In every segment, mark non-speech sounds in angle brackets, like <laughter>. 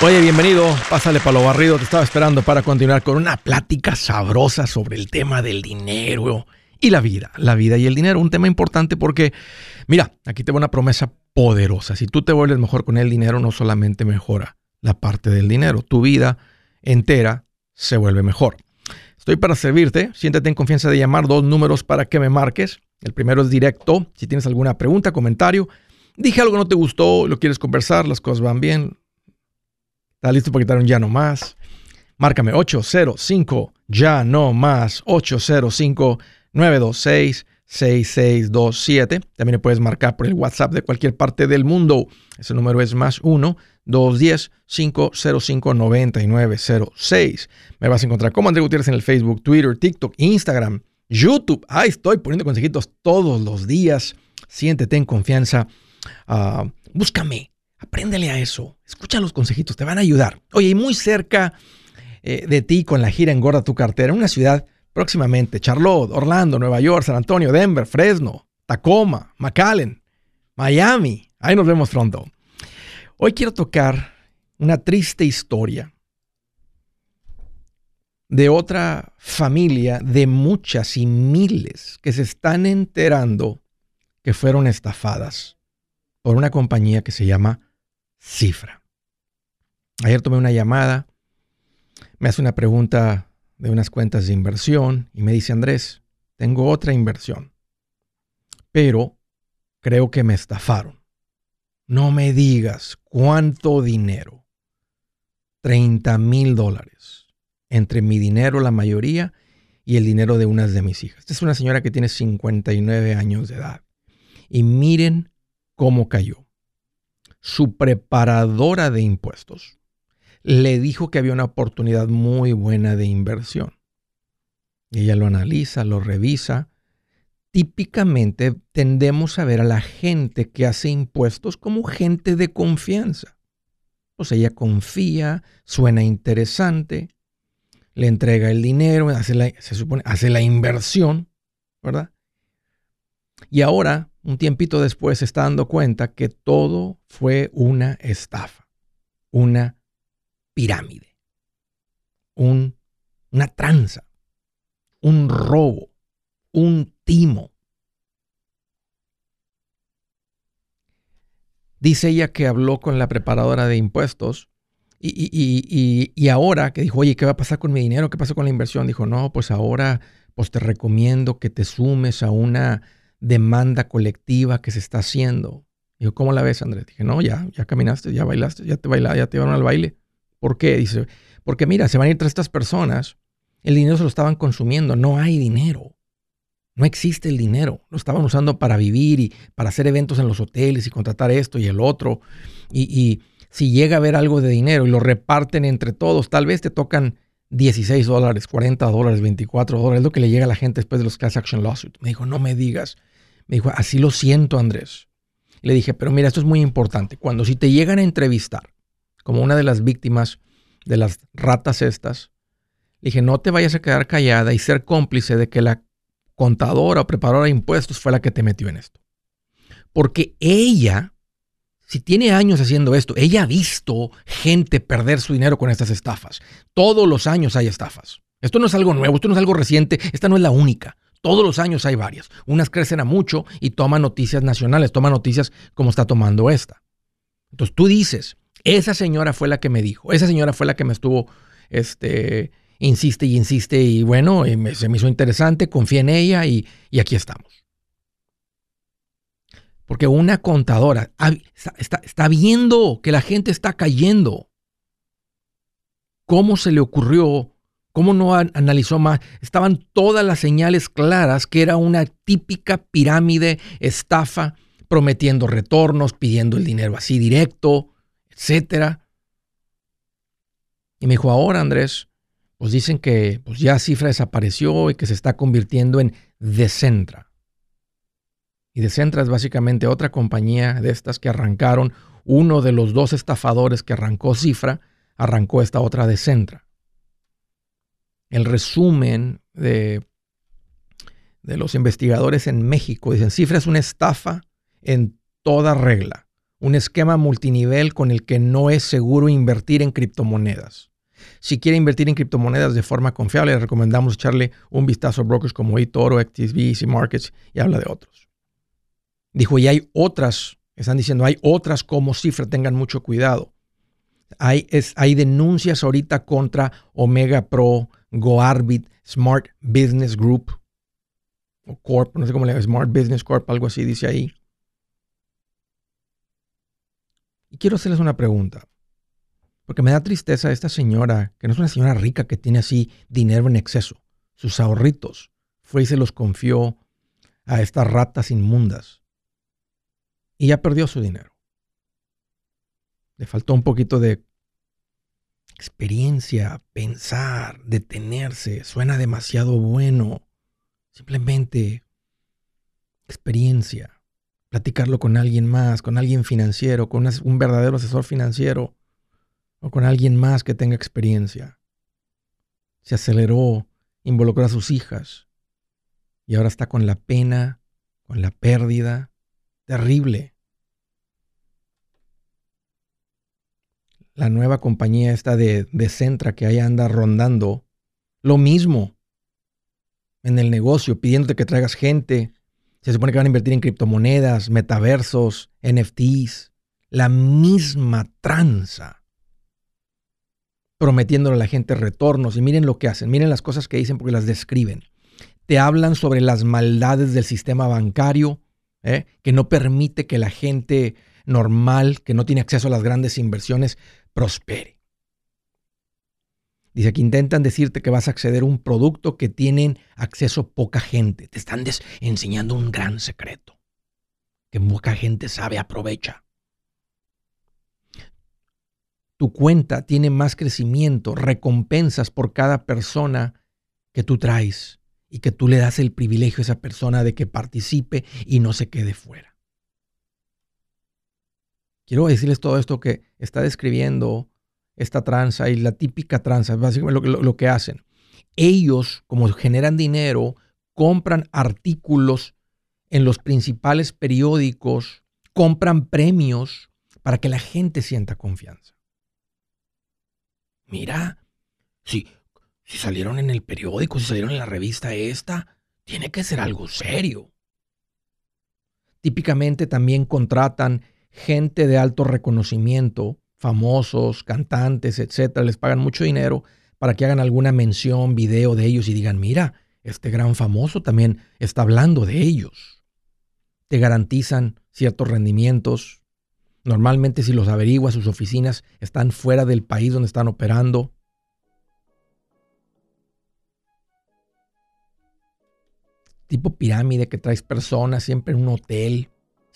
Oye, bienvenido. Pásale para lo barrido. Te estaba esperando para continuar con una plática sabrosa sobre el tema del dinero y la vida. La vida y el dinero. Un tema importante porque, mira, aquí te voy una promesa poderosa. Si tú te vuelves mejor con el dinero, no solamente mejora la parte del dinero, tu vida entera se vuelve mejor. Estoy para servirte. Siéntete en confianza de llamar dos números para que me marques. El primero es directo. Si tienes alguna pregunta, comentario, dije algo que no te gustó, lo quieres conversar, las cosas van bien ¿Estás listo para quitar un ya no más? Márcame 805 ya no más 805 926 6627. También puedes marcar por el WhatsApp de cualquier parte del mundo. Ese número es más 1 210 505 9906. Me vas a encontrar como André Gutiérrez en el Facebook, Twitter, TikTok, Instagram, YouTube. Ahí estoy poniendo consejitos todos los días. Siéntete en confianza. Uh, búscame Apréndele a eso. Escucha los consejitos, te van a ayudar. Oye, y muy cerca eh, de ti con la gira Engorda tu cartera, una ciudad próximamente, Charlotte, Orlando, Nueva York, San Antonio, Denver, Fresno, Tacoma, McAllen, Miami. Ahí nos vemos pronto. Hoy quiero tocar una triste historia de otra familia de muchas y miles que se están enterando que fueron estafadas por una compañía que se llama cifra. Ayer tomé una llamada, me hace una pregunta de unas cuentas de inversión y me dice, Andrés, tengo otra inversión, pero creo que me estafaron. No me digas cuánto dinero. 30 mil dólares. Entre mi dinero, la mayoría, y el dinero de unas de mis hijas. Esta es una señora que tiene 59 años de edad. Y miren cómo cayó su preparadora de impuestos le dijo que había una oportunidad muy buena de inversión. Ella lo analiza, lo revisa. Típicamente tendemos a ver a la gente que hace impuestos como gente de confianza. Pues ella confía, suena interesante, le entrega el dinero, se supone, hace la inversión, ¿verdad? Y ahora un tiempito después se está dando cuenta que todo fue una estafa, una pirámide, un, una tranza, un robo, un timo. Dice ella que habló con la preparadora de impuestos y, y, y, ahora que dijo, oye, ¿qué va a pasar con mi dinero? ¿Qué pasó con la inversión? Dijo, no, pues ahora pues te recomiendo que te sumes a una demanda colectiva que se está haciendo. Dijo, ¿cómo la ves, Andrés? Dije, no, ya, ya caminaste, ya bailaste, ya te bailaste, ya te llevaron al baile. ¿Por qué? Dice, porque mira, se van a ir tras estas personas, el dinero se lo estaban consumiendo, no hay dinero. No existe el dinero. Lo estaban usando para vivir y para hacer eventos en los hoteles y contratar esto y el otro. Y, y si llega a haber algo de dinero y lo reparten entre todos, tal vez te tocan 16 dólares, 40 dólares, 24 dólares, es lo que le llega a la gente después de los class action lawsuits. Me dijo, no me digas. Me dijo, así lo siento, Andrés. Le dije, pero mira, esto es muy importante. Cuando si te llegan a entrevistar como una de las víctimas de las ratas estas, le dije, no te vayas a quedar callada y ser cómplice de que la contadora o preparadora de impuestos fue la que te metió en esto. Porque ella, si tiene años haciendo esto, ella ha visto gente perder su dinero con estas estafas. Todos los años hay estafas. Esto no es algo nuevo, esto no es algo reciente, esta no es la única. Todos los años hay varias. Unas crecen a mucho y toman noticias nacionales, toman noticias como está tomando esta. Entonces tú dices, esa señora fue la que me dijo, esa señora fue la que me estuvo, este, insiste y insiste y bueno, se me hizo interesante, confié en ella y, aquí estamos. Porque una contadora está viendo que la gente está cayendo. ¿Cómo se le ocurrió ¿Cómo no analizó más? Estaban todas las señales claras que era una típica pirámide, estafa, prometiendo retornos, pidiendo el dinero así directo, etc. Y me dijo, ahora Andrés, pues dicen que pues ya Cifra desapareció y que se está convirtiendo en Decentra. Y Decentra es básicamente otra compañía de estas que arrancaron, uno de los dos estafadores que arrancó Cifra, arrancó esta otra Decentra el resumen de, de los investigadores en México. Dicen, cifra es una estafa en toda regla. un esquema multinivel con el que no es seguro invertir en criptomonedas. Si quiere invertir en criptomonedas de forma confiable, le recomendamos echarle un vistazo a brokers como eToro, XTB, Easy Markets y habla de otros. Dijo, y hay otras, están diciendo, hay otras como cifra, tengan mucho cuidado. Hay, es, hay denuncias ahorita contra Omega Pro, GoArbit, Smart Business Group, o Corp, no sé cómo le llama, Smart Business Corp, algo así dice ahí. Y quiero hacerles una pregunta. Porque me da tristeza esta señora, que no es una señora rica que tiene así dinero en exceso. Sus ahorritos. Fue y se los confió a estas ratas inmundas. Y ya perdió su dinero. Le faltó un poquito de experiencia, pensar, detenerse. Suena demasiado bueno. Simplemente experiencia. Platicarlo con alguien más, con alguien financiero, con un verdadero asesor financiero o con alguien más que tenga experiencia. Se aceleró, involucró a sus hijas y ahora está con la pena, con la pérdida. Terrible. La nueva compañía esta de, de Centra que ahí anda rondando, lo mismo en el negocio, pidiéndote que traigas gente. Se supone que van a invertir en criptomonedas, metaversos, NFTs. La misma tranza prometiéndole a la gente retornos. Y miren lo que hacen, miren las cosas que dicen porque las describen. Te hablan sobre las maldades del sistema bancario, ¿eh? que no permite que la gente normal, que no tiene acceso a las grandes inversiones, prospere. Dice que intentan decirte que vas a acceder a un producto que tienen acceso poca gente. Te están enseñando un gran secreto que poca gente sabe, aprovecha tu cuenta tiene más crecimiento, recompensas por cada persona que tú traes y que tú le das el privilegio a esa persona de que participe y no se quede fuera. Quiero decirles todo esto que está describiendo esta tranza y la típica tranza, básicamente lo, que hacen. Ellos, como generan dinero, compran artículos en los principales periódicos, compran premios para que la gente sienta confianza mira, si salieron en el periódico, si salieron en la revista esta, tiene que ser algo serio. Típicamente también contratan gente de alto reconocimiento, famosos, cantantes, etcétera, les pagan mucho dinero para que hagan alguna mención, video de ellos y digan, mira, este gran famoso también está hablando de ellos. Te garantizan ciertos rendimientos, Normalmente si los averiguas, sus oficinas están fuera del país donde están operando. Tipo pirámide que traes personas siempre en un hotel.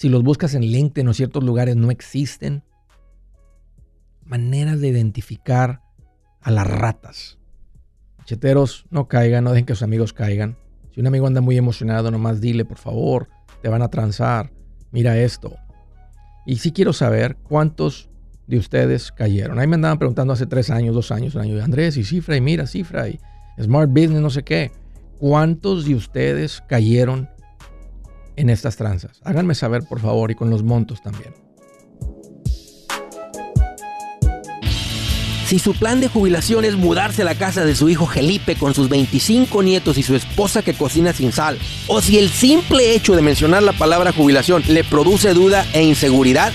Si los buscas en LinkedIn o ciertos lugares no existen. Maneras de identificar a las ratas. Cheteros, no caigan, no dejen que sus amigos caigan. Si un amigo anda muy emocionado, nomás dile, por favor, te van a transar. Mira esto. Y sí quiero saber cuántos de ustedes cayeron. Ahí me andaban preguntando hace tres años, dos años, un año, Andrés, y cifra, y mira, cifra, y Smart Business, no sé qué. ¿Cuántos de ustedes cayeron en estas tranzas? Háganme saber, por favor, y con los montos también. Si su plan de jubilación es mudarse a la casa de su hijo Felipe con sus 25 nietos y su esposa que cocina sin sal, o si el simple hecho de mencionar la palabra jubilación le produce duda e inseguridad,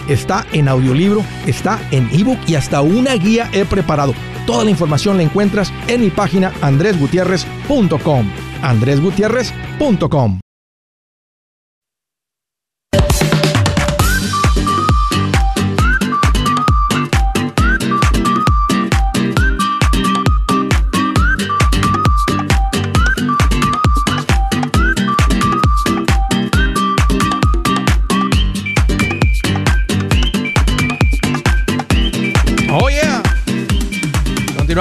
está en audiolibro, está en ebook y hasta una guía he preparado. Toda la información la encuentras en mi página andresgutierrez.com. andresgutierrez.com.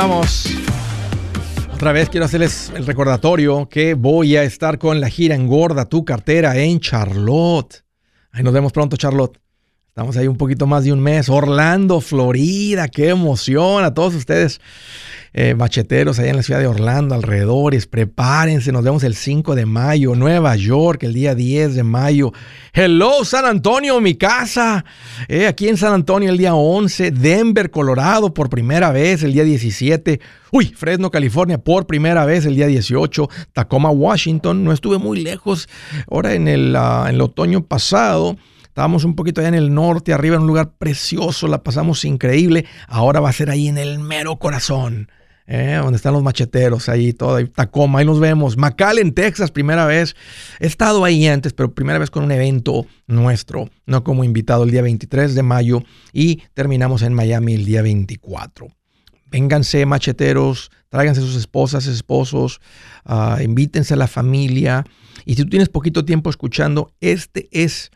continuamos. Otra vez quiero hacerles el recordatorio que voy a estar con la gira Engorda tu cartera en Charlotte. Ahí nos vemos pronto, Charlotte. Estamos ahí un poquito más de un mes. Orlando, Florida, qué emoción a todos ustedes. Eh, macheteros allá en la ciudad de Orlando, alrededores, prepárense, nos vemos el 5 de mayo, Nueva York el día 10 de mayo. Hello, San Antonio, mi casa. Eh, aquí en San Antonio el día 11, Denver, Colorado por primera vez el día 17. Uy, Fresno, California por primera vez el día 18. Tacoma, Washington, no estuve muy lejos. Ahora en el, ah, en el otoño pasado. Estábamos un poquito allá en el norte, arriba en un lugar precioso, la pasamos increíble. Ahora va a ser ahí en el mero corazón. ¿eh? donde están los macheteros, ahí todo, ahí, Tacoma, ahí nos vemos. en Texas, primera vez. He estado ahí antes, pero primera vez con un evento nuestro, no como invitado el día 23 de mayo y terminamos en Miami el día 24. Vénganse, macheteros, tráiganse sus esposas, esposos, uh, invítense a la familia. Y si tú tienes poquito tiempo escuchando, este es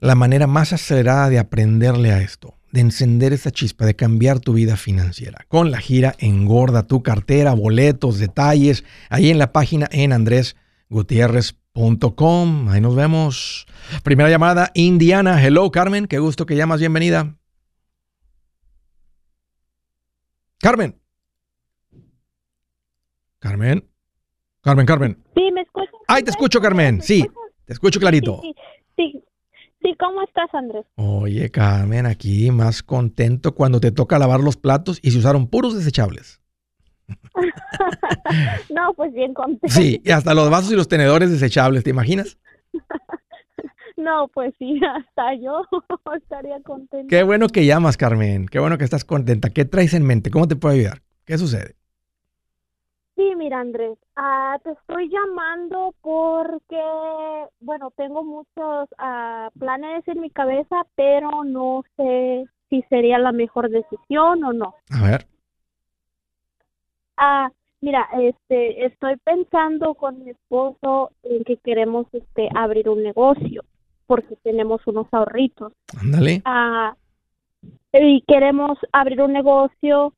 la manera más acelerada de aprenderle a esto de encender esa chispa, de cambiar tu vida financiera. Con la gira Engorda tu cartera, boletos, detalles, ahí en la página en andresgutierrez.com. Ahí nos vemos. Primera llamada, Indiana. Hello, Carmen. Qué gusto que llamas. Bienvenida. Carmen. Carmen. Carmen, Carmen. Sí, me escucho. Ay, te escucho, Carmen. Sí, te escucho clarito. Sí, sí, Sí, ¿cómo estás, Andrés? Oye, Carmen, aquí más contento cuando te toca lavar los platos y se usaron puros desechables. <laughs> no, pues bien contento. Sí, y hasta los vasos y los tenedores desechables, ¿te imaginas? <laughs> no, pues sí, hasta yo <laughs> estaría contenta. Qué bueno que llamas, Carmen. Qué bueno que estás contenta. ¿Qué traes en mente? ¿Cómo te puedo ayudar? ¿Qué sucede? Sí, mira Andrés, ah, te estoy llamando porque, bueno, tengo muchos ah, planes en mi cabeza, pero no sé si sería la mejor decisión o no. A ver. Ah, mira, este, estoy pensando con mi esposo en que queremos, este, abrir un negocio porque tenemos unos ahorritos. Ándale. Ah, y queremos abrir un negocio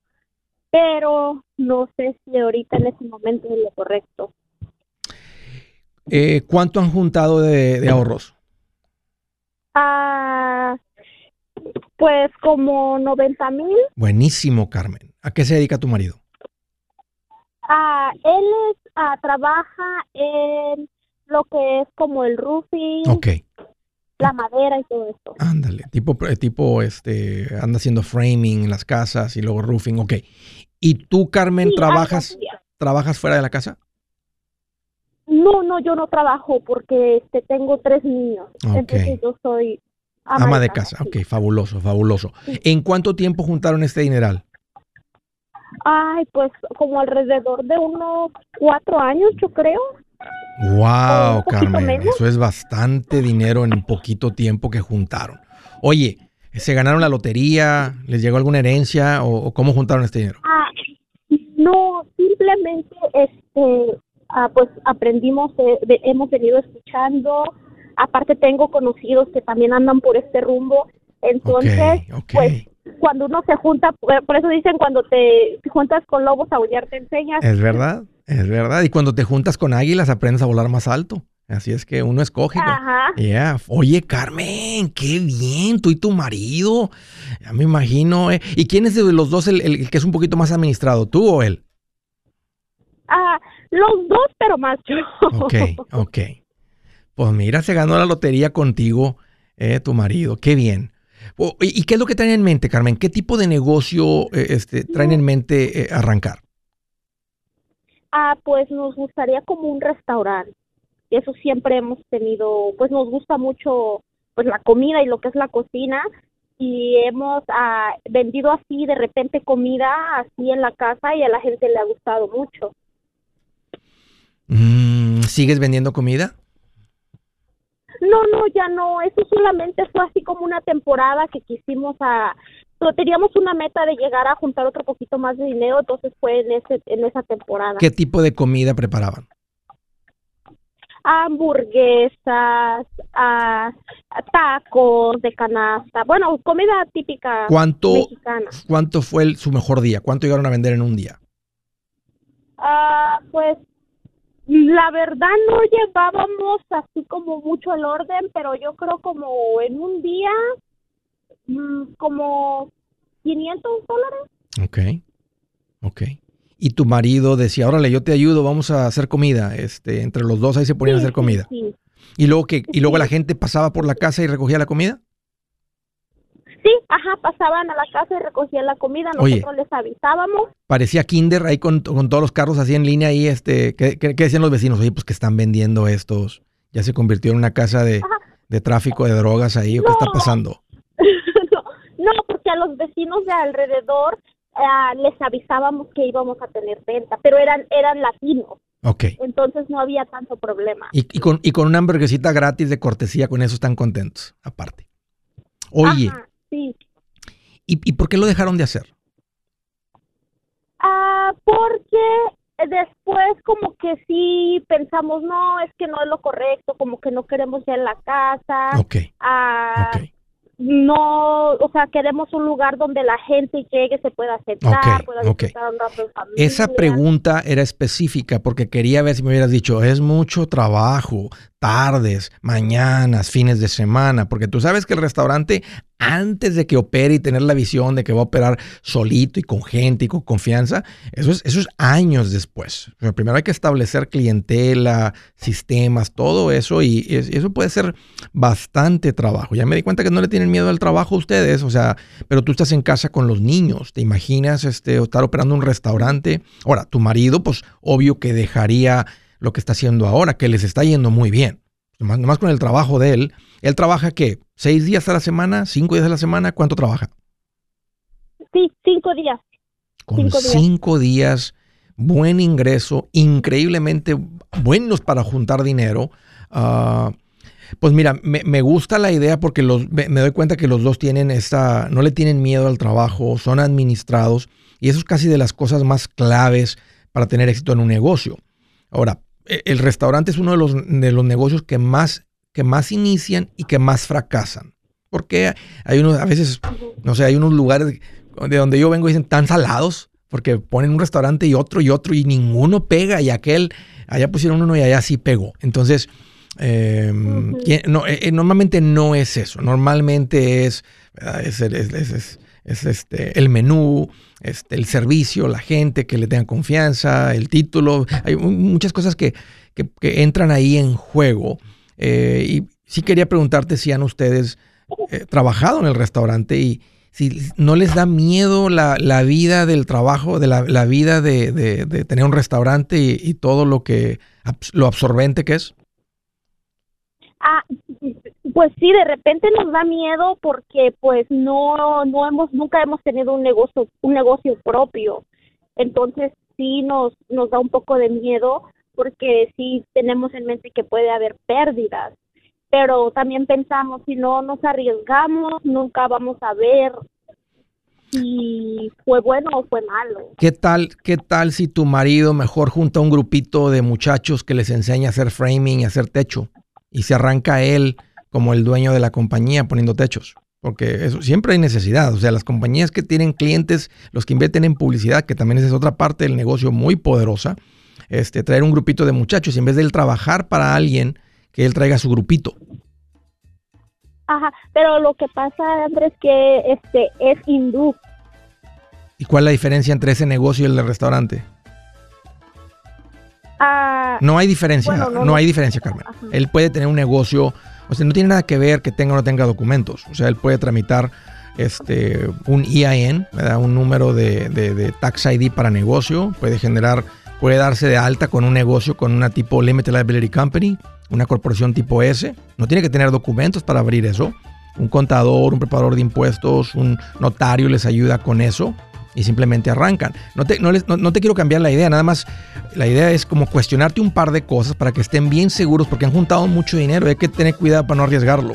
pero no sé si ahorita en ese momento es lo correcto. Eh, ¿Cuánto han juntado de, ahorros? Ah, pues como 90 mil. Buenísimo, Carmen. ¿A qué se dedica tu marido? Ah, él es, ah, trabaja en lo que es como el roofing. La madera y todo esto. Ándale, tipo, eh, tipo, este, anda haciendo framing en las casas y luego roofing, ok. ¿Y tú, Carmen, trabajas, trabajas fuera de la casa? No, no, yo no trabajo porque este, tengo tres niños. Entonces yo soy ama, de casa. Ok, fabuloso, fabuloso. ¿En cuánto tiempo juntaron este dineral? Ay, pues como alrededor de unos cuatro años, yo creo. Wow, Carmen, eso es bastante dinero en poquito tiempo que juntaron. Oye, ¿Se ganaron la lotería? ¿Les llegó alguna herencia? ¿O, cómo juntaron este dinero? Ah, no, simplemente este, ah, pues aprendimos, hemos venido escuchando aparte tengo conocidos que también andan por este rumbo, entonces, pues cuando uno se junta, por por eso dicen cuando te juntas con lobos a aullar te enseñas. Es verdad, es verdad. Y cuando te juntas con águilas aprendes a volar más alto. Así es que uno escoge. Ajá. Yeah. Oye, Carmen, qué bien, tú y tu marido. Ya me imagino. ¿eh? ¿Y quién es de los dos el, el que es un poquito más administrado, tú o él? Ah, los dos, pero más yo. Ok, ok. Pues mira, se ganó la lotería contigo, eh, tu marido. Qué bien. O- ¿Y y qué es lo que traen en mente, Carmen? ¿Qué tipo de negocio eh, este, traen en mente eh, arrancar? Ah, pues nos gustaría como un restaurante. Y eso siempre hemos tenido, pues nos gusta mucho pues la comida y lo que es la cocina y hemos ah, vendido así de repente comida así en la casa y a la gente le ha gustado mucho. Mm, ¿Sigues vendiendo comida? No, no, ya no, eso solamente fue así como una temporada que quisimos a pero teníamos una meta de llegar a juntar otro poquito más de dinero, entonces fue en ese en esa temporada. ¿Qué tipo de comida preparaban? Hamburguesas, tacos de canasta, bueno, comida típica ¿Cuánto, mexicana. cuánto fue el- su mejor día? ¿Cuánto llegaron a vender en un día? Ah, pues la verdad no llevábamos así como mucho el orden, pero yo creo como en un día mm, como 500 dólares. Ok, ok. Y tu marido decía, órale, yo te ayudo, vamos a hacer comida. Este, entre los dos ahí se ponían a hacer comida. Sí, Y luego que, y luego la gente pasaba por la casa y recogía la comida. Sí, ajá, pasaban a la casa y recogían la comida, Oye. nosotros les avisábamos. Parecía Kinder ahí con, con todos los carros así en línea ahí, este, ¿qué, qué- qué decían los vecinos? Oye, pues que están vendiendo estos. Ya se convirtió en una casa de, de tráfico de drogas ahí, ¿o qué está pasando? <laughs> no, no, porque a los vecinos de alrededor ah, les avisábamos que íbamos a tener venta, pero eran eran latinos, Ok. entonces no había tanto problema. Y, y con, y con una hamburguesita gratis de cortesía, con eso están contentos, aparte. Oye, Ajá, sí. ¿y, ¿y por qué lo dejaron de hacer? Ah, porque después como que sí pensamos, no, es que no es lo correcto, como que no queremos ya en la casa. Ok, Ah, ok. No, o sea, queremos un lugar donde la gente llegue, se pueda sentar, Ok, pueda disfrutar un rato en familia. Esa pregunta era específica porque quería ver si me hubieras dicho, es mucho trabajo, tardes, mañanas, fines de semana, porque tú sabes que el restaurante, antes de que opere y tener la visión de que va a operar solito y con gente y con confianza, eso es, eso es años después. Primero hay que establecer clientela, sistemas, todo eso, y es- eso puede ser bastante trabajo. Ya me di cuenta que no le tienen miedo al trabajo a ustedes, o sea, pero tú estás en casa con los niños, ¿te imaginas este, estar operando un restaurante? Ahora, tu marido, pues obvio que dejaría lo que está haciendo ahora, que les está yendo muy bien. Nomás, nomás con el trabajo de él. ¿Él trabaja qué? ¿Seis días a la semana? ¿Cinco días a la semana? ¿Cuánto trabaja? Sí, cinco días. Con Cinco días. cinco días, buen ingreso, increíblemente buenos para juntar dinero. Ah, pues mira, me, me gusta la idea porque los, me, me doy cuenta que los dos tienen esta, no le tienen miedo al trabajo, son administrados y eso es casi de las cosas más claves para tener éxito en un negocio. Ahora, el restaurante es uno de los, de los negocios que más, que más inician y que más fracasan. Porque hay unos, a veces, no sé, hay unos lugares de donde yo vengo y dicen tan salados, porque ponen un restaurante y otro y otro y ninguno pega y aquel, allá pusieron uno y allá sí pegó. Entonces, eh. ¿quién- no, eh, eh, normalmente no es eso, normalmente es- es- es- es, este, el menú, este, el servicio, la gente que le tenga confianza, el título, hay mu- muchas cosas que, que- entran ahí en juego. Eh, y sí quería preguntarte si han ustedes eh, trabajado en el restaurante y si no les da miedo la, la vida del trabajo, de la, la vida de, de- tener un restaurante y, y todo lo que lo absorbente que es. Ah, pues sí, de repente nos da miedo porque pues no no hemos nunca hemos tenido un negocio un negocio propio. Entonces sí nos nos da un poco de miedo porque sí tenemos en mente que puede haber pérdidas. Pero también pensamos si no nos arriesgamos, nunca vamos a ver si fue bueno o fue malo. ¿Qué tal, qué tal si tu marido mejor junta un grupito de muchachos que les enseña a hacer framing y hacer techo? Y se arranca él como el dueño de la compañía poniendo techos. Porque eso, siempre hay necesidad. O sea, las compañías que tienen clientes, los que invierten en publicidad, que también es otra parte del negocio muy poderosa, este, traer un grupito de muchachos y en vez de él trabajar para alguien, que él traiga su grupito. Ajá, pero lo que pasa, Andrés, que este es hindú. ¿Y cuál es la diferencia entre ese negocio y el del restaurante? Ah, No hay diferencia, Bueno, no, hay diferencia, Carmen. Él puede tener un negocio, o sea, no tiene nada que ver que tenga o no tenga documentos. O sea, él puede tramitar este, un EIN, ¿verdad? un número de, de- de Tax ID para negocio, puede generar, puede darse de alta con un negocio con una tipo Limited Liability Company, una corporación tipo S. No tiene que tener documentos para abrir eso. Un contador, un preparador de impuestos, un notario les ayuda con eso y simplemente arrancan. No te, no les- no- te quiero cambiar la idea, nada más la idea es como cuestionarte un par de cosas para que estén bien seguros porque han juntado mucho dinero y hay que tener cuidado para no arriesgarlo.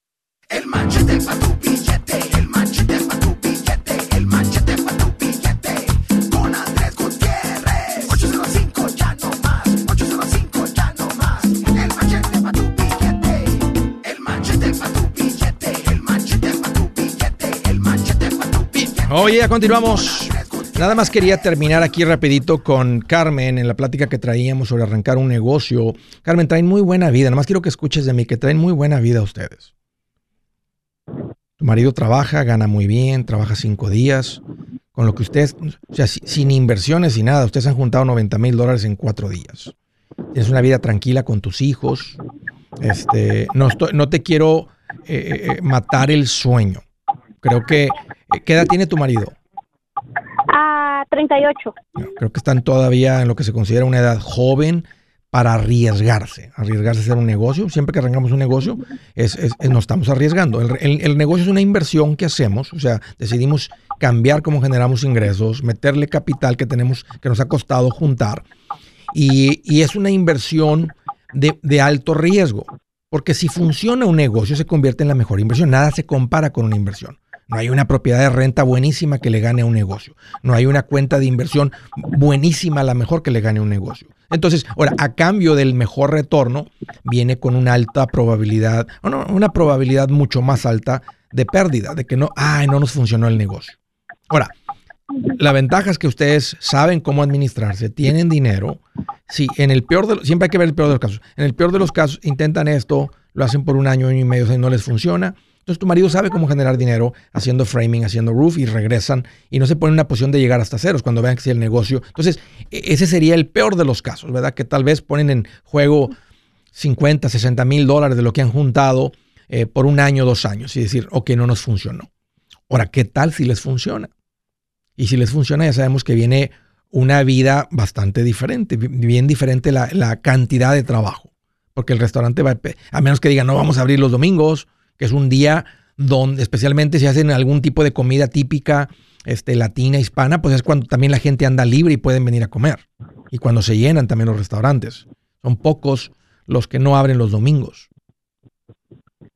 El machete pa' tu billete, el machete pa' tu billete, el machete pa' tu billete. Con Andrés Gutiérrez. 805 ya no más, 805 ya no más. El machete pa' tu billete, el machete pa' tu billete, el machete pa' tu billete, el machete pa' tu billete. Oye, ya continuamos. Nada más quería terminar aquí rapidito con Carmen en la plática que traíamos sobre arrancar un negocio. Carmen, traen muy buena vida. Nada más quiero que escuches de mí que traen muy buena vida ustedes. Tu marido trabaja, gana muy bien, trabaja cinco días. Con lo que ustedes, o sea, si- sin inversiones y nada, ustedes han juntado 90 mil dólares en cuatro días. Tienes una vida tranquila con tus hijos. Este, no, estoy- no te quiero eh, eh, matar el sueño. Creo que, eh, ¿qué edad tiene tu marido? a 38. Creo que están todavía en lo que se considera una edad joven para arriesgarse, arriesgarse a hacer un negocio. Siempre que arrancamos un negocio, es, es- es- nos estamos arriesgando. El, el- el negocio es una inversión que hacemos, o sea, decidimos cambiar cómo generamos ingresos, meterle capital que tenemos, que nos ha costado juntar. Y, y es una inversión de, de alto riesgo, porque si funciona un negocio, se convierte en la mejor inversión. Nada se compara con una inversión. No hay una propiedad de renta buenísima que le gane a un negocio. No hay una cuenta de inversión buenísima, la mejor que le gane a un negocio. Entonces, ahora, a cambio del mejor retorno, viene con una alta probabilidad, o no, una probabilidad mucho más alta de pérdida, de que no, ay, no nos funcionó el negocio. Ahora, la ventaja es que ustedes saben cómo administrarse, tienen dinero. Sí, en el peor de los, siempre hay que ver el peor de los casos. En el peor de los casos intentan esto, lo hacen por un año, año y medio, y no les funciona. Entonces tu marido sabe cómo generar dinero haciendo framing, haciendo roof y regresan y no se ponen en una posición de llegar hasta ceros cuando vean que sí el negocio. Entonces, e- ese sería el peor de los casos, ¿verdad? Que tal vez ponen en juego 50, 60 mil dólares de lo que han juntado eh, por un año, dos años y decir, ok, no nos funcionó. Ahora, ¿qué tal si les funciona? Y si les funciona, ya sabemos que viene una vida bastante diferente, bi- bien diferente la, la cantidad de trabajo. Porque el restaurante va, a a menos que digan, no vamos a abrir los domingos, que es un día donde, especialmente si hacen algún tipo de comida típica este, latina, hispana, pues es cuando también la gente anda libre y pueden venir a comer. Y cuando se llenan también los restaurantes. Son pocos los que no abren los domingos.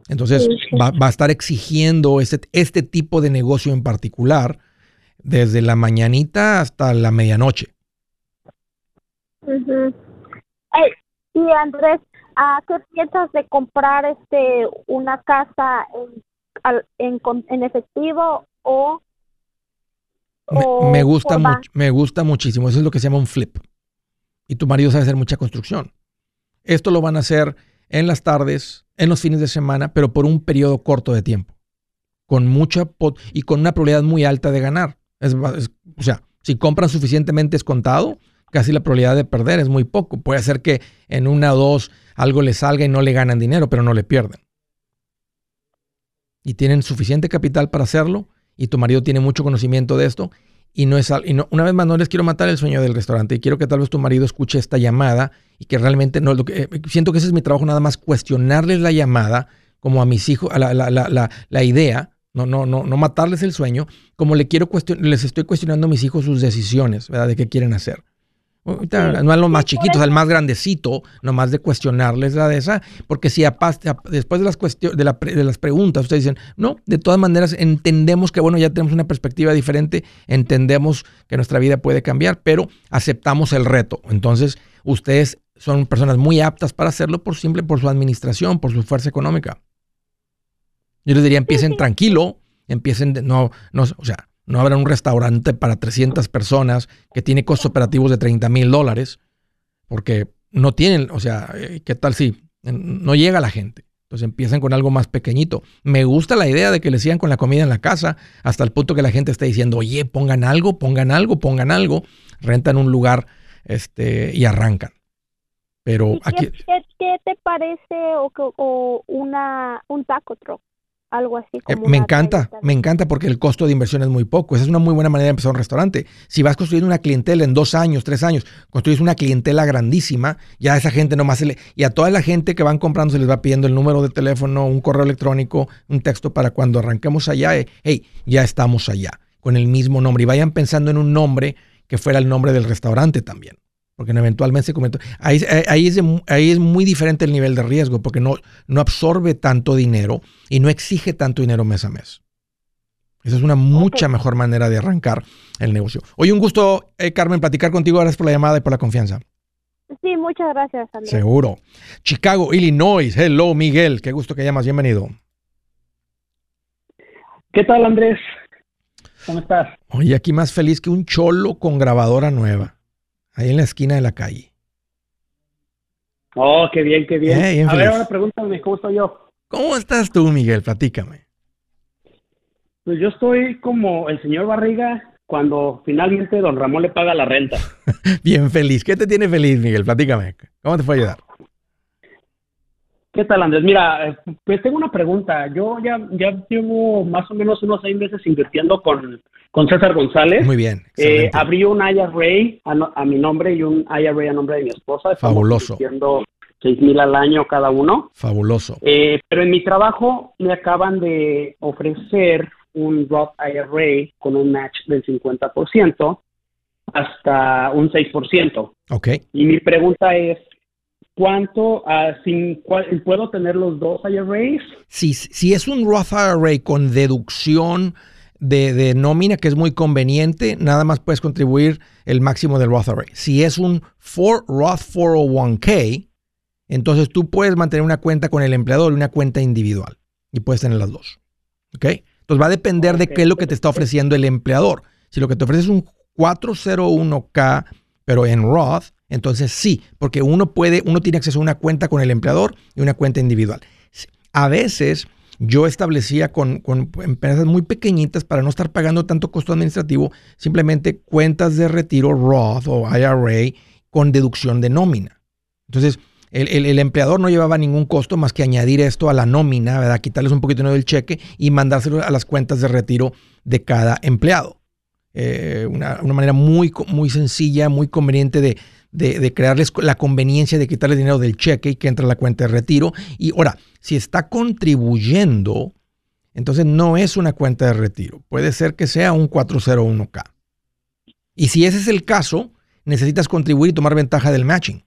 Entonces va, va a estar exigiendo este, este tipo de negocio en particular desde la mañanita hasta la medianoche. Ey, y Andrés, ¿a qué piensas de comprar este una casa en, en, efectivo o, Me, o me gusta much- me gusta muchísimo. Eso es lo que se llama un flip. Y tu marido sabe hacer mucha construcción. Esto lo van a hacer en las tardes, en los fines de semana, pero por un periodo corto de tiempo. Con mucha pot- y con una probabilidad muy alta de ganar. Es es- o sea, si compran suficientemente escontado, casi la probabilidad de perder es muy poco. Puede ser que en una o dos algo le salga y no le ganan dinero, pero no le pierden. Y tienen suficiente capital para hacerlo, y tu marido tiene mucho conocimiento de esto, y no es y no- una vez más no les quiero matar el sueño del restaurante, y quiero que tal vez tu marido escuche esta llamada y que realmente no lo que eh, siento que ese es mi trabajo nada más cuestionarles la llamada como a mis hijos, a la, la, la, la, idea, no, no, no, no matarles el sueño, como le quiero les estoy cuestionando a mis hijos sus decisiones, ¿verdad? De qué quieren hacer. No a los más chiquitos, al más grandecito, nomás de cuestionarles la de esa, porque si después de las, de, la de las preguntas ustedes dicen, no, de todas maneras entendemos que, bueno, ya tenemos una perspectiva diferente, entendemos que nuestra vida puede cambiar, pero aceptamos el reto. Entonces, ustedes son personas muy aptas para hacerlo por simple, por su administración, por su fuerza económica. Yo les diría, empiecen tranquilo, empiecen, de- no, no, o sea, no habrá un restaurante para 300 personas que tiene costos operativos de 30 mil dólares, porque no tienen, o sea, eh, ¿qué tal si no llega la gente? Entonces empiezan con algo más pequeñito. Me gusta la idea de que le sigan con la comida en la casa hasta el punto que la gente esté diciendo, oye, pongan algo, pongan algo, pongan algo, rentan un lugar este, y arrancan. Pero ¿Y aquí, qué, qué- qué te parece o, o una, un taco truck? Algo así Eh, como me encanta, me encanta porque el costo de inversión es muy poco. Esa es una muy buena manera de empezar un restaurante. Si vas construyendo una clientela en dos años, tres años, construyes una clientela grandísima, ya a esa gente nomás se le... Y a toda la gente que van comprando se les va pidiendo el número de teléfono, un correo electrónico, un texto para cuando arranquemos allá, eh, hey, ya estamos allá, con el mismo nombre. Y vayan pensando en un nombre que fuera el nombre del restaurante también. Porque eventualmente se convirtió. Ahí, ahí- ahí es ahí es muy diferente el nivel de riesgo, porque no, no absorbe tanto dinero y no exige tanto dinero mes a mes. Esa es una mucha mejor manera de arrancar el negocio. Oye, un gusto, eh, Carmen, platicar contigo. Gracias por la llamada y por la confianza. Sí, muchas gracias, Andrés. Seguro. Chicago, Illinois. Hello, Miguel. Qué gusto que llamas. Bienvenido. ¿Qué tal, Andrés? ¿Cómo estás? Oye, aquí más feliz que un cholo con grabadora nueva. Ahí en la esquina de la calle. Oh, qué bien, qué bien. Eh, bien a ver, ahora pregúntame, ¿cómo estoy yo? ¿Cómo estás tú, Miguel? Platícame. Pues yo estoy como el señor Barriga cuando finalmente don Ramón le paga la renta. <laughs> Bien feliz. ¿Qué te tiene feliz, Miguel? Platícame. ¿Cómo te puedo ayudar? ¿Qué tal, Andrés? Mira, eh, pues tengo una pregunta. Yo ya, ya llevo más o menos unos seis meses invirtiendo con, con César González. Muy bien. Eh, abrí un IRA a, no- a mi nombre y un IRA a nombre de mi esposa. Estamos Fabuloso. invirtiendo seis mil al año cada uno. Fabuloso. Eh, pero en mi trabajo me acaban de ofrecer un Roth IRA con un match del 50% hasta un 6%. Ok. Y mi pregunta es, ¿cuánto, ah, sin, puedo tener los dos IRAs? Si, si es un Roth IRA con deducción de, de nómina, que es muy conveniente, nada más puedes contribuir el máximo del Roth IRA. Si es un for, Roth 401k, entonces tú puedes mantener una cuenta con el empleador y una cuenta individual. Y puedes tener las dos. ¿Ok? Entonces va a depender de qué es lo que te está ofreciendo el empleador. Si lo que te ofrece es un 401k, pero en Roth, entonces sí, porque uno puede, uno tiene acceso a una cuenta con el empleador y una cuenta individual. A veces yo establecía con, empresas muy pequeñitas para no estar pagando tanto costo administrativo, simplemente cuentas de retiro Roth o IRA con deducción de nómina. Entonces, el, empleador no llevaba ningún costo más que añadir esto a la nómina, quitarles un poquito del cheque y mandárselo a las cuentas de retiro de cada empleado. Eh, una, una manera muy, muy sencilla, muy conveniente de, de, crearles la conveniencia de quitarles dinero del cheque y que entre a la cuenta de retiro. Y ahora, si está contribuyendo, entonces no es una cuenta de retiro. Puede ser que sea un 401k. Y si ese es el caso, necesitas contribuir y tomar ventaja del matching.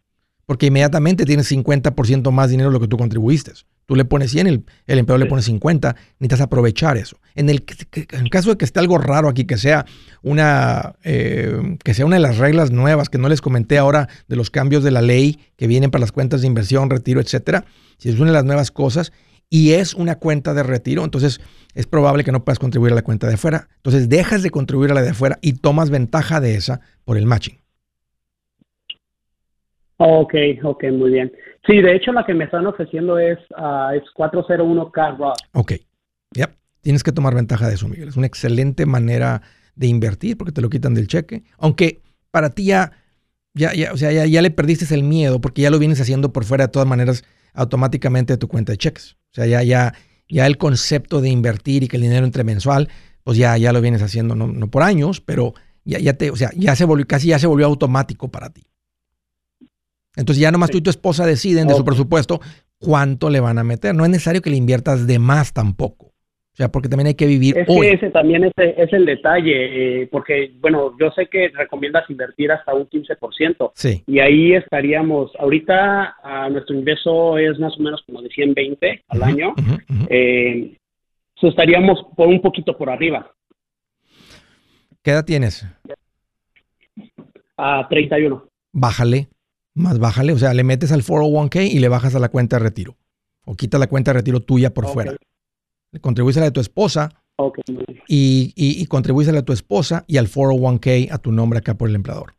Porque inmediatamente tienes 50% más dinero de lo que tú contribuiste. Tú le pones 100, el, el empleador le pone 50, necesitas aprovechar eso. En el, en el caso de que esté algo raro aquí, que sea una eh, que sea una de las reglas nuevas que no les comenté ahora de los cambios de la ley que vienen para las cuentas de inversión, retiro, etcétera. Si es una de las nuevas cosas y es una cuenta de retiro, entonces es probable que no puedas contribuir a la cuenta de afuera. Entonces dejas de contribuir a la de afuera y tomas ventaja de esa por el matching. Ok, ok, muy bien. Sí, de hecho la que me están ofreciendo es, ah, es 401k Roth. Ok. Yep. Tienes que tomar ventaja de eso, Miguel. Es una excelente manera de invertir porque te lo quitan del cheque. Aunque para ti ya, ya, ya, o sea, ya, ya le perdiste el miedo porque ya lo vienes haciendo por fuera de todas maneras automáticamente de tu cuenta de cheques. O sea, ya, ya, ya el concepto de invertir y que el dinero entre mensual, pues ya, ya lo vienes haciendo, no, no por años, pero ya, ya te, o sea, ya se volvió, casi ya se volvió automático para ti. Entonces ya nomás tú y tu esposa deciden de su presupuesto cuánto le van a meter. No es necesario que le inviertas de más tampoco. O sea, porque también hay que vivir Es hoy. que ese también es, es el detalle, eh, porque, bueno, yo sé que recomiendas invertir hasta un 15%. Sí. Y ahí estaríamos, ahorita ah, nuestro ingreso es más o menos como de 120 al año. Eh, so estaríamos por un poquito por arriba, ¿Qué edad tienes? a 31. Bájale, más bájale. O sea, le metes al 401k y le bajas a la cuenta de retiro. O quitas la cuenta de retiro tuya por fuera. Le contribuyes a la de tu esposa y, y, y contribuyes a la de tu esposa y al 401k a tu nombre acá por el empleador.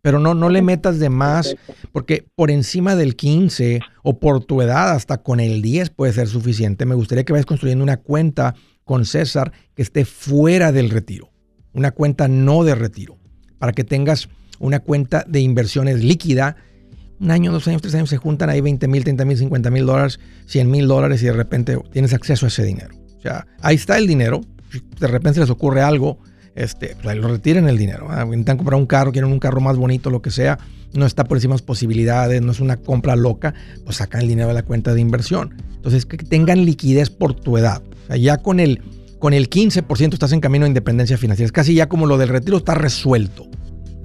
Pero no, no le metas de más, porque por encima del 15 o por tu edad, hasta con el 10 puede ser suficiente. Me gustaría que vayas construyendo una cuenta con César que esté fuera del retiro. Una cuenta no de retiro. Para que tengas una cuenta de inversiones líquida. Un año, dos años, tres años se juntan ahí 20 mil, 30 mil, 50 mil dólares, 100 mil dólares y de repente tienes acceso a ese dinero. O sea, ahí está el dinero. De repente se les ocurre algo, este, pues ahí lo retiren el dinero. ¿verdad? Intentan comprar un carro, quieren un carro más bonito, lo que sea. No está por encima de posibilidades, no es una compra loca, pues sacan el dinero de la cuenta de inversión. Entonces, que tengan liquidez por tu edad. Ya con el, con el 15% estás en camino a independencia financiera. Es casi ya como lo del retiro está resuelto.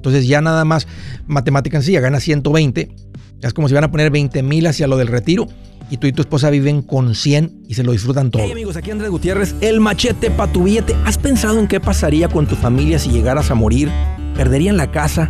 Entonces ya nada más matemática sencilla, gana 120. Es como si van a poner 20 mil hacia lo del retiro y tú y tu esposa viven con 100 y se lo disfrutan todo. Amigos, aquí Andrés Gutiérrez, el machete para tu billete. ¿Has pensado en qué pasaría con tu familia si llegaras a morir? ¿Perderían la casa?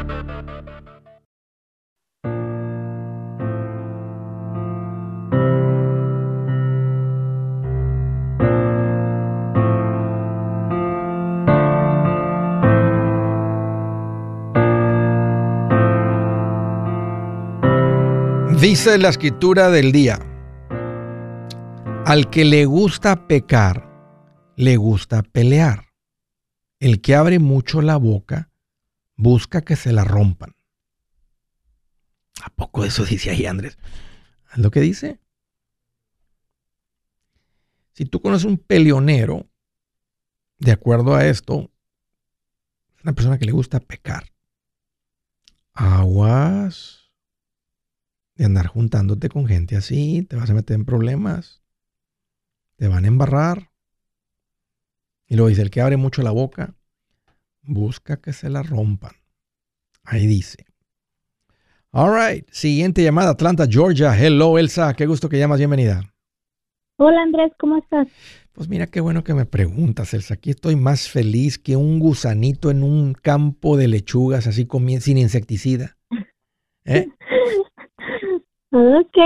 Dice la escritura del día, al que le gusta pecar, le gusta pelear. El que abre mucho la boca, busca que se la rompan. ¿A poco eso dice ahí Andrés? ¿Es lo que dice? Si tú conoces un peleonero, de acuerdo a esto, es una persona que le gusta pecar. Aguas de andar juntándote con gente así, te vas a meter en problemas, te van a embarrar. Y luego dice, el que abre mucho la boca, busca que se la rompan. Ahí dice. All right, siguiente llamada, Atlanta, Georgia. Hello, Elsa, qué gusto que llamas, bienvenida. Hola Andrés, ¿cómo estás? Pues mira qué bueno que me preguntas, Elsa. Aquí estoy más feliz que un gusanito en un campo de lechugas, así sin insecticida. ¿Eh? Ok,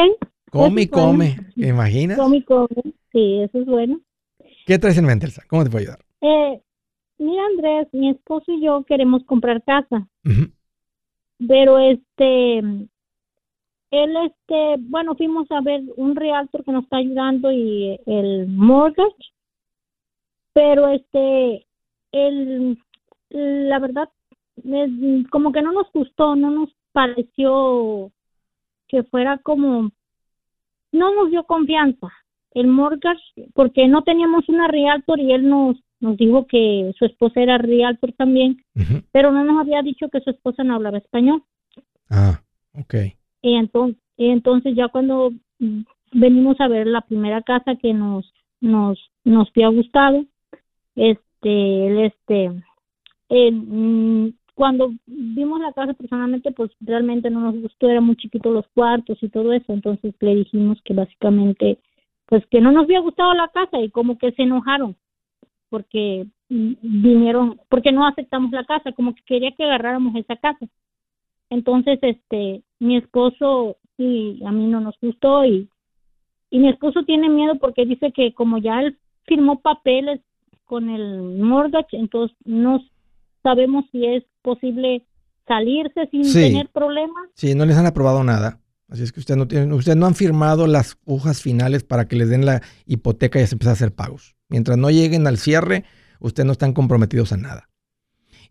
Come y come, ¿te imaginas? come, come. Sí, eso es bueno. ¿Qué traes en mente, Elsa? ¿Cómo te puedo ayudar? Eh, mira Andrés, mi esposo y yo queremos comprar casa, pero este, él este, bueno, fuimos a ver un realtor que nos está ayudando y el mortgage, pero este, el, la verdad, es- como que no nos gustó, no nos pareció que fuera como, no nos dio confianza el mortgage porque no teníamos una realtor y él nos nos dijo que su esposa era realtor también, pero no nos había dicho que su esposa no hablaba español. Ah, ok. Y entonces, y entonces ya cuando venimos a ver la primera casa que nos nos nos había gustado, este, el este, mm, cuando vimos la casa personalmente, pues realmente no nos gustó, eran muy chiquitos los cuartos y todo eso, entonces le dijimos que básicamente, pues que no nos había gustado la casa y como que se enojaron porque mm, vinieron, porque no aceptamos la casa, como que quería que agarráramos esa casa. Entonces, este, mi esposo y a mí no nos gustó y, y mi esposo tiene miedo porque dice que como ya él firmó papeles con el mortgage, entonces no sabemos si es posible salirse sin Sí. tener problemas. Sí, no les han aprobado nada. Así es que usted no tiene, usted no han firmado las hojas finales para que les den la hipoteca y ya se empieza a hacer pagos. Mientras no lleguen al cierre, ustedes no están comprometidos a nada.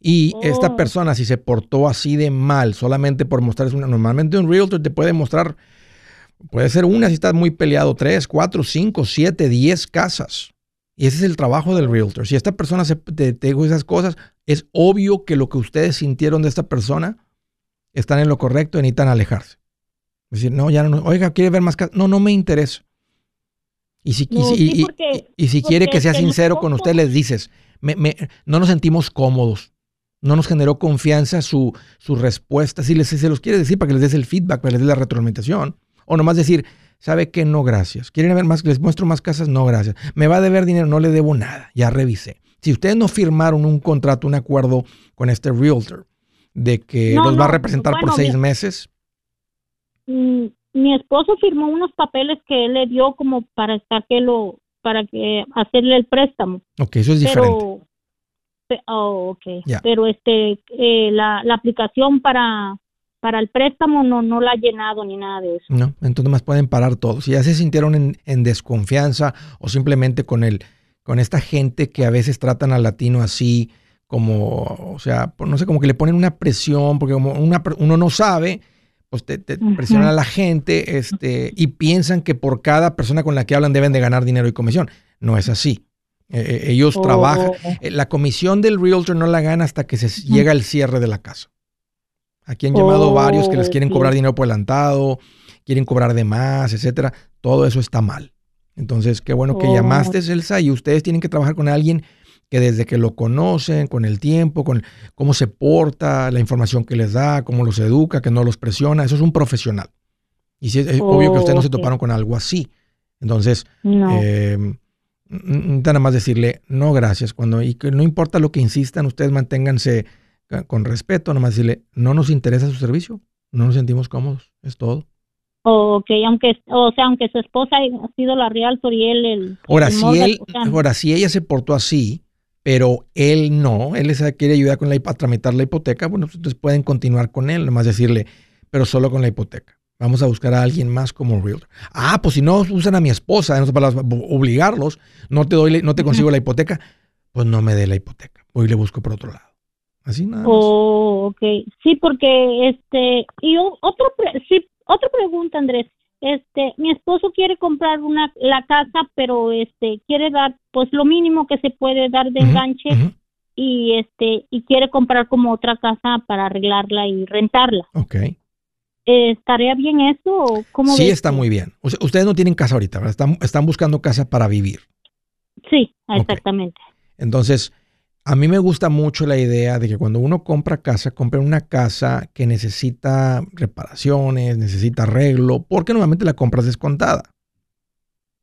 Y esta Oh. persona, si se portó así de mal, solamente por mostrarles una, normalmente un realtor te puede mostrar, puede ser una si estás muy peleado, tres, cuatro, cinco, siete, diez casas. Y ese es el trabajo del realtor. Si esta persona se, te, te dijo esas cosas, es obvio que lo que ustedes sintieron de esta persona están en lo correcto y necesitan alejarse. Es decir, no, ya no, oiga, ¿quiere ver más casas? No, no me interesa. Y si, y No, si- sí, y- y- porque- y si quiere que sea sincero con usted, les dices, me- me- no nos sentimos cómodos. No nos generó confianza su, su respuesta. Si les, se los quiere decir para que les des el feedback, para que les des la retroalimentación. O nomás decir, ¿sabe qué? No, gracias. ¿Quieren ver más? ¿Les muestro más casas? No, gracias. ¿Me va a deber dinero? No le debo nada. Ya revisé. Si ustedes no firmaron un contrato, un acuerdo con este realtor de que No, los va a representar por seis mi- meses, Mm, mi esposo firmó unos papeles que él le dio como para estar que lo para que hacerle el préstamo ok, eso es diferente. pero pe- oh, okay. Pero este eh, la, la aplicación para para el préstamo no no la ha llenado ni nada de eso No, entonces más pueden parar todo. Si ya se sintieron en, en desconfianza o simplemente con el, con esta gente que a veces tratan al latino así, como, o sea, no sé, como que le ponen una presión, porque como una, uno no sabe, pues te, te Ujú. presionan a la gente este, y piensan que por cada persona con la que hablan deben de ganar dinero y comisión. No es así. Eh, eh, ellos Oh. trabajan. eh, La comisión del realtor no la gana hasta que se llega el cierre de la casa. Aquí han llamado Oh, varios que les quieren cobrar dinero por adelantado, quieren cobrar de más, etcétera. Todo eso está mal. Entonces, qué bueno que Oh. llamaste, Elsa, y ustedes tienen que trabajar con alguien que desde que lo conocen, con el tiempo, con cómo se porta, la información que les da, cómo los educa, que no los presiona, eso es un profesional. Y sí, es obvio que ustedes no se Ok. toparon con algo así. Entonces, no eh, n- nada más decirle no gracias cuando y que no importa lo que insistan ustedes manténganse con respeto nomás decirle no nos interesa su servicio no nos sentimos cómodos es todo okay aunque o sea aunque su esposa ha sido la realtor y él el ahora el si él o sea, ahora si ella se portó así pero él no él les quiere ayudar con la, a tramitar la hipoteca bueno pues entonces pueden continuar con él nomás decirle pero solo con la hipoteca Vamos a buscar a alguien más como realtor. Ah, pues si no usan a mi esposa, en otras palabras, obligarlos, no te doy, no te consigo la hipoteca, pues no me dé la hipoteca. Voy y le busco por otro lado. Así nada más. Oh, okay. Sí, porque este y otro pre- sí, otra pregunta, Andrés. Este, mi esposo quiere comprar una la casa, pero este quiere dar pues lo mínimo que se puede dar de enganche y este y quiere comprar como otra casa para arreglarla y rentarla. Ok. Eh, ¿Estaría bien eso o cómo Sí, ves está muy bien. O sea, ustedes no tienen casa ahorita, ¿verdad? Están, están buscando casa para vivir. Sí, Ok. exactamente. Entonces, a mí me gusta mucho la idea de que cuando uno compra casa, compre una casa que necesita reparaciones, necesita arreglo, porque normalmente la compras descontada.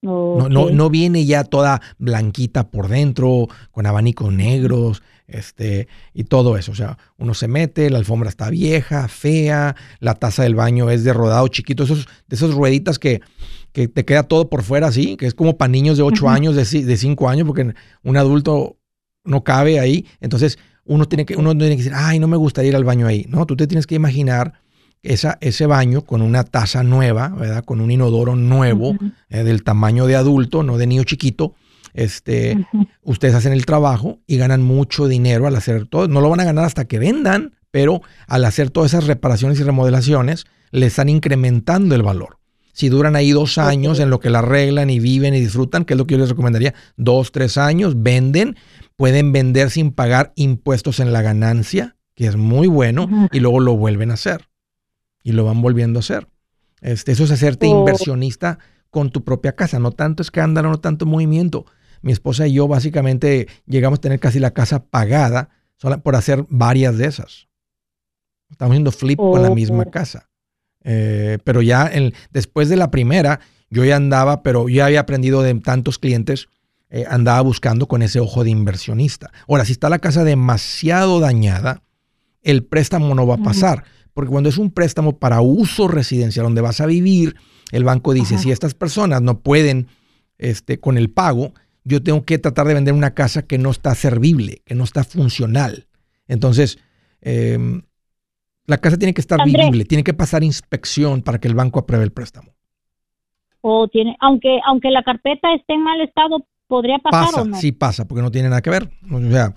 No, no, no viene ya toda blanquita por dentro, con abanicos negros, este, y todo eso. O sea, uno se mete, la alfombra está vieja, fea, la taza del baño es de rodado chiquito, esos, de esas rueditas que, que te queda todo por fuera así, que es como para niños de 8 Ujú. años, de, de 5 años, porque un adulto no cabe ahí. Entonces, uno tiene que, uno tiene que decir, ay, no me gustaría ir al baño ahí. No, tú te tienes que imaginar esa, ese baño con una taza nueva, ¿verdad? Con un inodoro nuevo, eh, del tamaño de adulto, no de niño chiquito. Este, ustedes hacen el trabajo y ganan mucho dinero al hacer todo. No lo van a ganar hasta que vendan, pero al hacer todas esas reparaciones y remodelaciones, le están incrementando el valor. Si duran ahí dos años en lo que la arreglan y viven y disfrutan, que es lo que yo les recomendaría, dos, tres años, venden, pueden vender sin pagar impuestos en la ganancia, que es muy bueno, y luego lo vuelven a hacer. Y lo van volviendo a hacer. Este, eso es hacerte Oh. inversionista con tu propia casa, no tanto escándalo, no tanto movimiento. Mi esposa y yo básicamente llegamos a tener casi la casa pagada sola- por hacer varias de esas. Estamos haciendo flip con la misma casa. Eh, pero ya el- después de la primera, yo ya andaba, pero yo ya había aprendido de tantos clientes, eh, andaba buscando con ese ojo de inversionista. Ahora, si está la casa demasiado dañada, el préstamo no va a pasar. Porque cuando es un préstamo para uso residencial, donde vas a vivir, el banco dice, Ajá. si estas personas no pueden este, con el pago, yo tengo que tratar de vender una casa que no está servible, que no está funcional. Entonces, em, la casa tiene que estar Andrés. vivible, tiene que pasar inspección para que el banco apruebe el préstamo. O tiene, aunque, aunque la carpeta esté en mal estado, podría pasar Pasa, o no. sí pasa, porque no tiene nada que ver. O sea,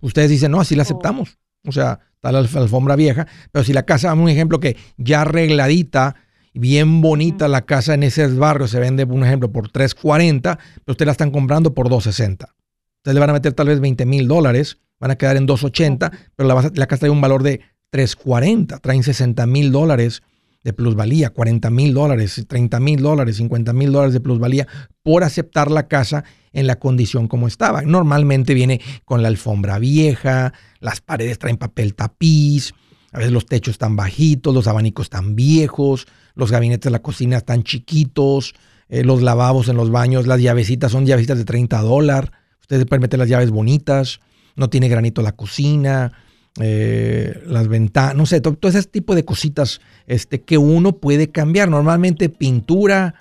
ustedes dicen, no, así la aceptamos. O sea, está la alf- alfombra vieja, pero si la casa, un ejemplo que ya arregladita, bien bonita la casa en ese barrio se vende, un ejemplo, por 340, pero ustedes la están comprando por 260. Ustedes le van a meter tal vez 20 mil dólares, van a quedar en 280, pero la, vas a- la casa trae un valor de 340, traen 60 mil dólares de plusvalía, 40 mil dólares, 30 mil dólares, 50 mil dólares de plusvalía por aceptar la casa en la condición como estaba. Normalmente viene con la alfombra vieja, las paredes traen papel tapiz, a veces los techos están bajitos, los abanicos están viejos, los gabinetes de la cocina están chiquitos, eh, los lavabos en los baños, las llavecitas son llavecitas de 30 dólares, ustedes pueden meter las llaves bonitas, no tiene granito la cocina, eh, las ventanas, no sé, to- todo, ese tipo de cositas este, que uno puede cambiar. Normalmente pintura,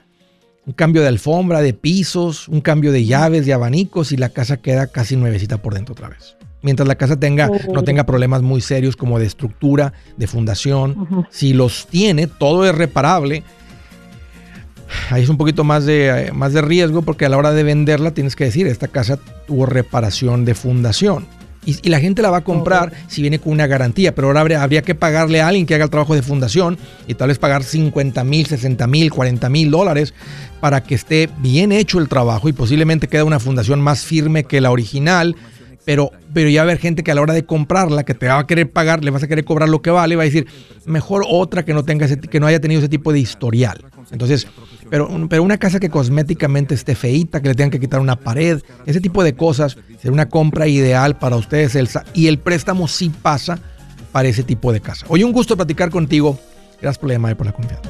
un cambio de alfombra, de pisos, un cambio de llaves, de abanicos y la casa queda casi nuevecita por dentro otra vez. Mientras la casa tenga, no tenga problemas muy serios como de estructura, de fundación. Si los tiene, todo es reparable. Ahí es un poquito más de, más de riesgo porque a la hora de venderla tienes que decir, esta casa tuvo reparación de fundación. Y, y la gente la va a comprar si viene con una garantía, pero ahora habría, habría que pagarle a alguien que haga el trabajo de fundación y tal vez pagar 50 mil, 60 mil, 40 mil dólares para que esté bien hecho el trabajo y posiblemente quede una fundación más firme que la original. Pero, pero ya va a haber gente que a la hora de comprarla, que te va a querer pagar, le vas a querer cobrar lo que vale, va a decir, mejor otra que no tenga ese- que no haya tenido ese tipo de historial. Entonces, pero, pero una casa que cosméticamente esté feíta, que le tengan que quitar una pared, ese tipo de cosas, sería una compra ideal para ustedes, Elsa. Y el préstamo sí pasa para ese tipo de casa. Oye, un gusto platicar contigo. Gracias por la llamada y por la confianza.